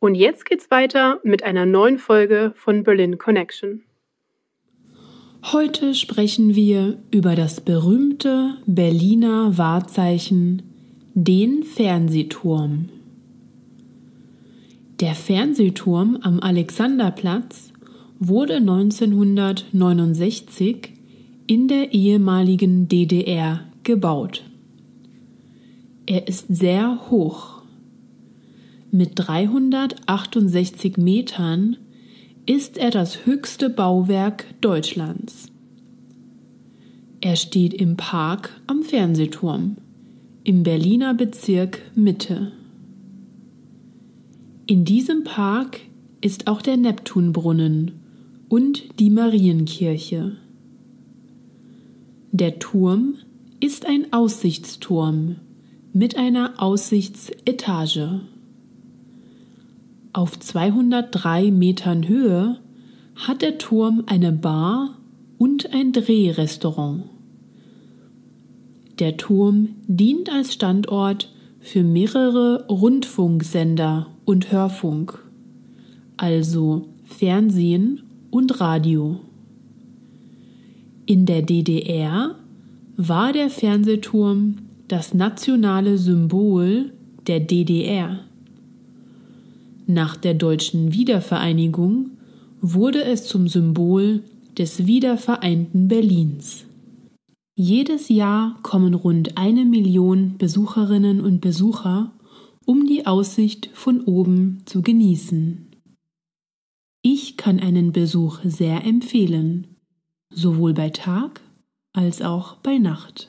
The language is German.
Und jetzt geht's weiter mit einer neuen Folge von Berlin Connection. Heute sprechen wir über das berühmte Berliner Wahrzeichen, den Fernsehturm. Der Fernsehturm am Alexanderplatz wurde 1969 in der ehemaligen DDR gebaut. Er ist sehr hoch. Mit 368 Metern ist er das höchste Bauwerk Deutschlands. Er steht im Park am Fernsehturm im Berliner Bezirk Mitte. In diesem Park ist auch der Neptunbrunnen und die Marienkirche. Der Turm ist ein Aussichtsturm mit einer Aussichtsetage. Auf 203 Metern Höhe hat der Turm eine Bar und ein Drehrestaurant. Der Turm dient als Standort für mehrere Rundfunksender und Hörfunk, also Fernsehen und Radio. In der DDR war der Fernsehturm das nationale Symbol der DDR. Nach der deutschen Wiedervereinigung wurde es zum Symbol des wiedervereinten Berlins. Jedes Jahr kommen rund eine Million Besucherinnen und Besucher, um die Aussicht von oben zu genießen. Ich kann einen Besuch sehr empfehlen, sowohl bei Tag als auch bei Nacht.